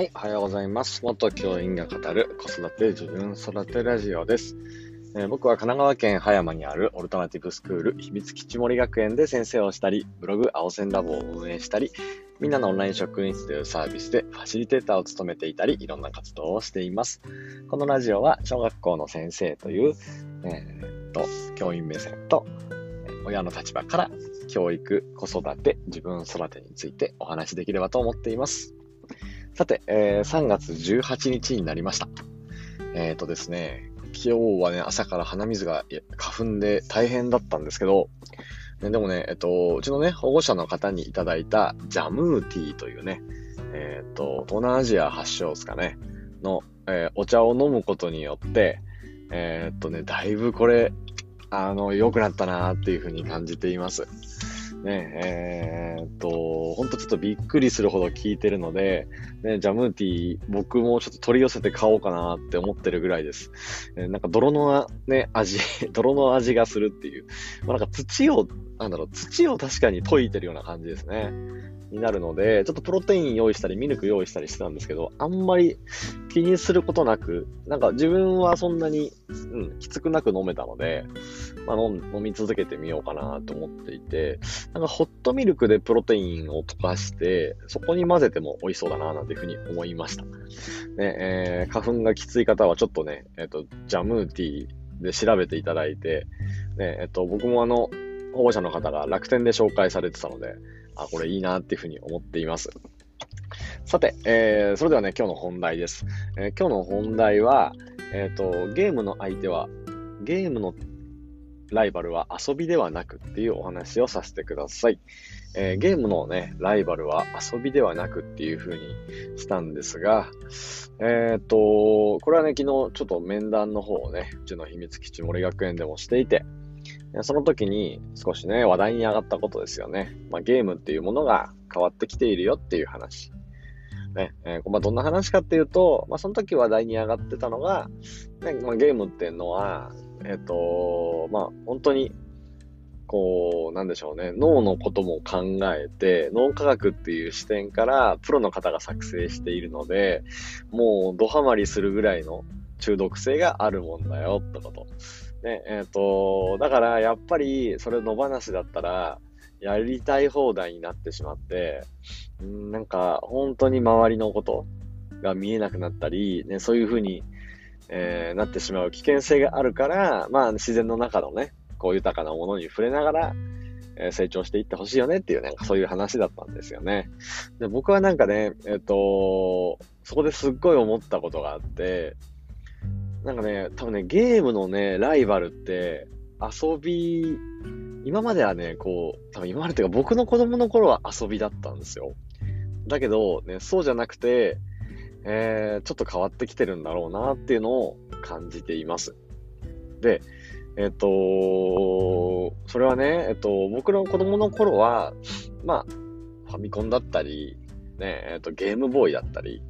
はい、おはようございます。元教員が語る子育て自分育てラジオです、えー、僕は神奈川県葉山にあるオルタナティブスクール秘密基地森学園で先生をしたり、ブログ青線ラボを運営したり、みんなのオンライン職員室というサービスでファシリテーターを務めていたり、いろんな活動をしています。このラジオは小学校の先生という、えー、っと、教員目線と、親の立場から教育、子育て、自分育てについてお話しできればと思っています。さて、えー、3月18日になりました。えっ、ー、とですね、今日はね、朝から鼻水が花粉で大変だったんですけど、ね、でもね、えっと、うちのね、保護者の方にいただいたジャムーティーというね、えっと、東南アジア発祥ですかね、の、えー、お茶を飲むことによって、えー、っとね、だいぶこれ、あの、良くなったなーっていうふうに感じています。ね、えー、っと、ほんとちょっとびっくりするほど効いてるので、ね、ジャムーティー、僕もちょっと取り寄せて買おうかなって思ってるぐらいです。えー、なんか泥のね、味、泥の味がするっていう。まあ、なんか土を、なんだろう、土を確かに溶いてるような感じですね。になるので、ちょっとプロテイン用意したり、ミルク用意したりしてたんですけど、あんまり気にすることなく、なんか自分はそんなに、うん、きつくなく飲めたので、まあ、飲み続けてみようかなと思っていて、なんかホットミルクでプロテインを溶かして、そこに混ぜても美味しそうだな、なんていうふうに思いました。ね、えー、花粉がきつい方はちょっとね、えっ、ー、と、ジャムーティーで調べていただいて、ね、えっ、ー、と、僕もあの、保護者の方が楽天で紹介されてたので、あ、これいいなっていうふうに思っています。さて、えー、それではね、今日の本題です。えー、今日の本題は、えっ、ー、と、ゲームの相手は、ゲームのライバルは遊びではなくっていうお話をさせてください。えー、ゲームのね、ライバルは遊びではなくっていう風にしたんですが、えっ、ー、と、これはね、昨日ちょっと面談の方をね、うちの秘密基地森学園でもしていて、その時に少しね、話題に上がったことですよね。まあ、ゲームっていうものが変わってきているよっていう話。ね、えー、まあ、どんな話かっていうと、まあ、その時話題に上がってたのが、ねまあ、ゲームっていうのは、えっ、ー、と、まあ、本当に、こう、なんでしょうね、脳のことも考えて、脳科学っていう視点からプロの方が作成しているので、もうドハマりするぐらいの中毒性があるもんだよってこと。ね、えっ、ー、と、だからやっぱりそれ野放しだったら、やりたい放題になってしまって、んなんか本当に周りのことが見えなくなったり、ね、そういうふうに、えー、なってしまう危険性があるから、まあ自然の中のね、こう豊かなものに触れながら、えー、成長していってほしいよねっていうね、そういう話だったんですよね。で僕はなんかね、えっ、ー、と、そこですっごい思ったことがあって、なんかね、多分ね、ゲームのね、ライバルって、遊び、今まではね、こう、多分今までっていうか僕の子供の頃は遊びだったんですよ。だけど、ね、そうじゃなくて、えー、ちょっと変わってきてるんだろうなっていうのを感じています。で、えっ、と、それはね、えっ、と、僕の子供の頃は、まあ、ファミコンだったり、ね、えっ、と、ゲームボーイだったり、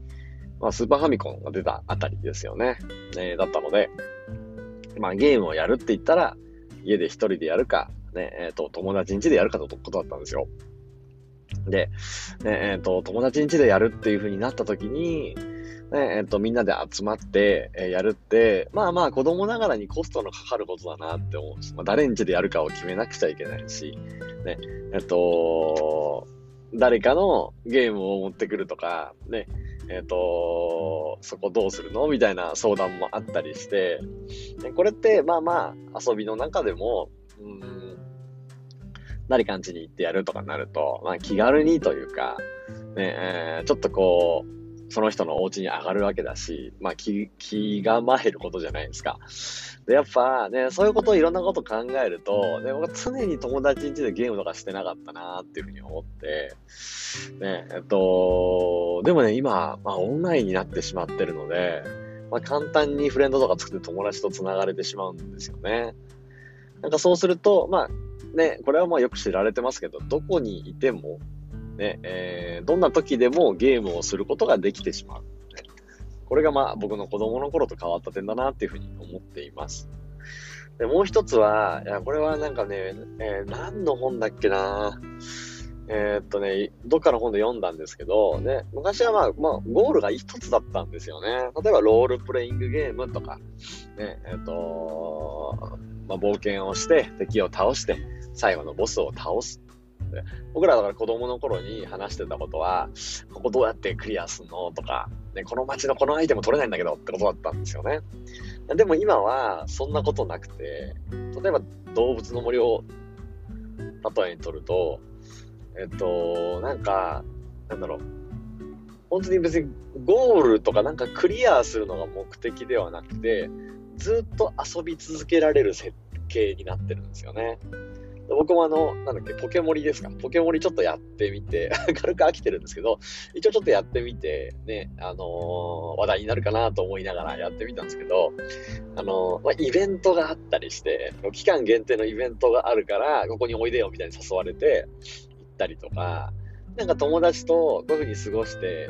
まあ、スーパーファミコンが出たあたりですよね。えー、だったので、まあ、ゲームをやるって言ったら、家で一人でやるか、ね、えっ、ー、と、友達ん家でやるかとことだったんですよ。で、ね、えっ、ー、と、友達ん家でやるっていう風になった時に、ね、えっ、ー、と、みんなで集まって、えー、やるって、まあまあ子供ながらにコストのかかることだなって思うし、まあ、誰ん家でやるかを決めなくちゃいけないし、ね、えっ、と、誰かのゲームを持ってくるとか、ね、えっ、と、そこどうするの？みたいな相談もあったりして、これって、まあまあ、遊びの中でも、うん、誰かん家に行ってやるとかなると、まあ気軽にというか、ね、えー、ちょっとこう、その人のお家に上がるわけだし、まあ気、気が参ることじゃないですか。で、やっぱね、そういうことをいろんなこと考えると、ね、僕は常に友達ん家でゲームとかしてなかったなっていうふうに思って、ね、えっと、でもね、今、まあオンラインになってしまってるので、まあ簡単にフレンドとか作って友達と繋がれてしまうんですよね。なんかそうすると、まあね、これはまあよく知られてますけど、どこにいても、ね、えー、どんな時でもゲームをすることができてしまう。これがまあ僕の子供の頃と変わった点だなっていうふうに思っています。で、もう一つは、いや、これはなんかね、えー、何の本だっけなえー、っとね、どっかの本で読んだんですけど、ね、昔はまあ、まあ、ゴールが一つだったんですよね。例えば、ロールプレイングゲームとか、ね、えー、っと、まあ、冒険をして、敵を倒して、最後のボスを倒す。で僕らだから子供の頃に話してたことは、ここどうやってクリアすんのとか、ね、この街のこのアイテム取れないんだけどってことだったんですよね。でも今はそんなことなくて、例えば動物の森を例えにとると、えっと、なんか、なんだろう。本当に別にゴールとかなんかクリアするのが目的ではなくて、ずっと遊び続けられる設計になってるんですよね。僕もあの、なんだっけ、ポケモリですか。ポケモリちょっとやってみて、軽く飽きてるんですけど、一応ちょっとやってみて、ね、あのー、話題になるかなと思いながらやってみたんですけど、あのー、まあ、イベントがあったりして、期間限定のイベントがあるから、ここにおいでよみたいに誘われて、行ったりとか、なんか友達とこういう風に過ごして、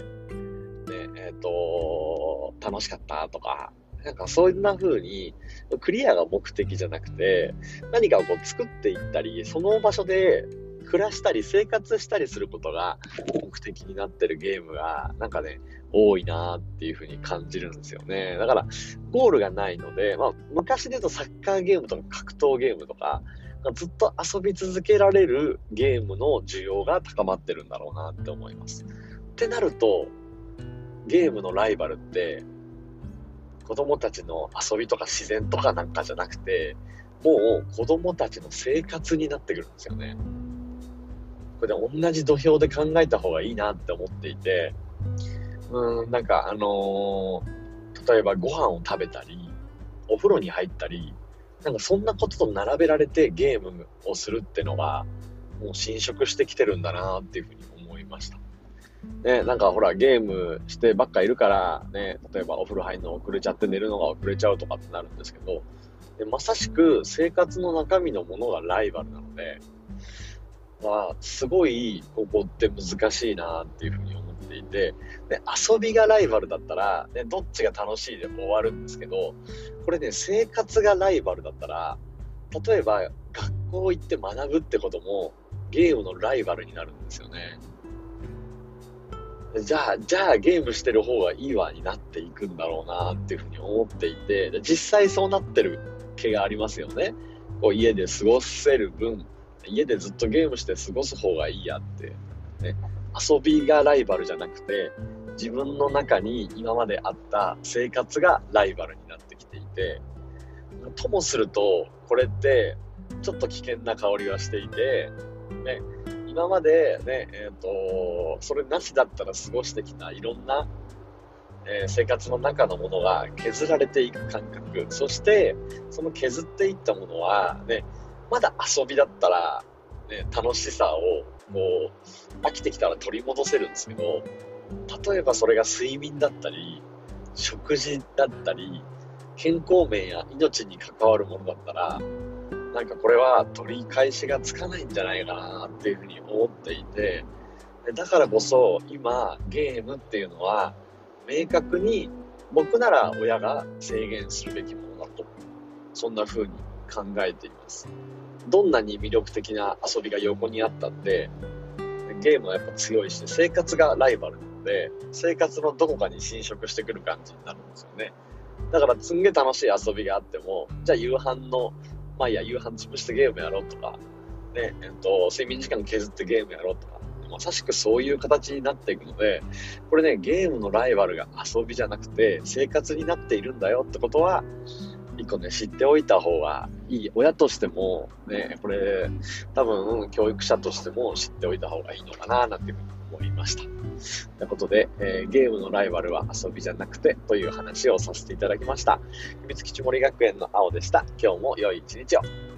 ね、えっ、ー、と、楽しかったとか、なんかそんな風に、クリアが目的じゃなくて、何かをこう作っていったり、その場所で暮らしたり生活したりすることが目的になってるゲームが、なんかね、多いなっていう風に感じるんですよね。だから、ゴールがないので、まあ、昔で言うとサッカーゲームとか格闘ゲームとか、ずっと遊び続けられるゲームの需要が高まってるんだろうなって思います。ってなると、ゲームのライバルって、子供たちの遊びとか自然とかなんかじゃなくて、もう子供たちの生活になってくるんですよね。これで同じ土俵で考えた方がいいなって思っていて、うん、なんかあのー、例えばご飯を食べたり、お風呂に入ったり、なんかそんなことと並べられてゲームをするってのが、もう侵食してきてるんだなっていうふうに思いました。ね、なんかほら、ゲームしてばっかいるから、ね、例えばお風呂入るの遅れちゃって寝るのが遅れちゃうとかってなるんですけど、でまさしく生活の中身のものがライバルなので、まあ、すごいここって難しいなっていうふうに思っていて、で遊びがライバルだったら、ね、どっちが楽しいでも終わるんですけど、これね、生活がライバルだったら、例えば学校行って学ぶってこともゲームのライバルになるんですよね。じゃあ、じゃあゲームしてる方がいいわになっていくんだろうなっていうふうに思っていて、実際そうなってる気がありますよね。こう家で過ごせる分、家でずっとゲームして過ごす方がいいやって。ね、遊びがライバルじゃなくて、自分の中に今まであった生活がライバルになってきていて、ともすると、これってちょっと危険な香りはしていて、ね、今までね、えっ、ー、と、それなしだったら過ごしてきたいろんな、えー、生活の中のものが削られていく感覚。そして、その削っていったものは、ね、まだ遊びだったら、ね、楽しさを、こう、飽きてきたら取り戻せるんですけど、例えばそれが睡眠だったり、食事だったり、健康面や命に関わるものだったら、なんかこれは取り返しがつかないんじゃないかなっていうふうに思っていて、だからこそ今ゲームっていうのは明確に僕なら親が制限するべきものだと、そんな風に考えています。どんなに魅力的な遊びが横にあったって、ゲームはやっぱ強いし、生活がライバルなので、生活のどこかに侵食してくる感じになるんですよね。だからすんげえ楽しい遊びがあっても、じゃあ夕飯のまあいや、夕飯潰してゲームやろうとか、ね、えっと、睡眠時間削ってゲームやろうとか、まさしくそういう形になっていくので、これね、ゲームのライバルが遊びじゃなくて、生活になっているんだよってことは、一個ね、知っておいた方がいい。親としても、ね、これ、多分、教育者としても知っておいた方がいいのかな、なんていうふうに思いました。ということで、えー、ゲームのライバルは遊びじゃなくてという話をさせていただきました。秘密基地森学園の青でした。今日も良い一日を。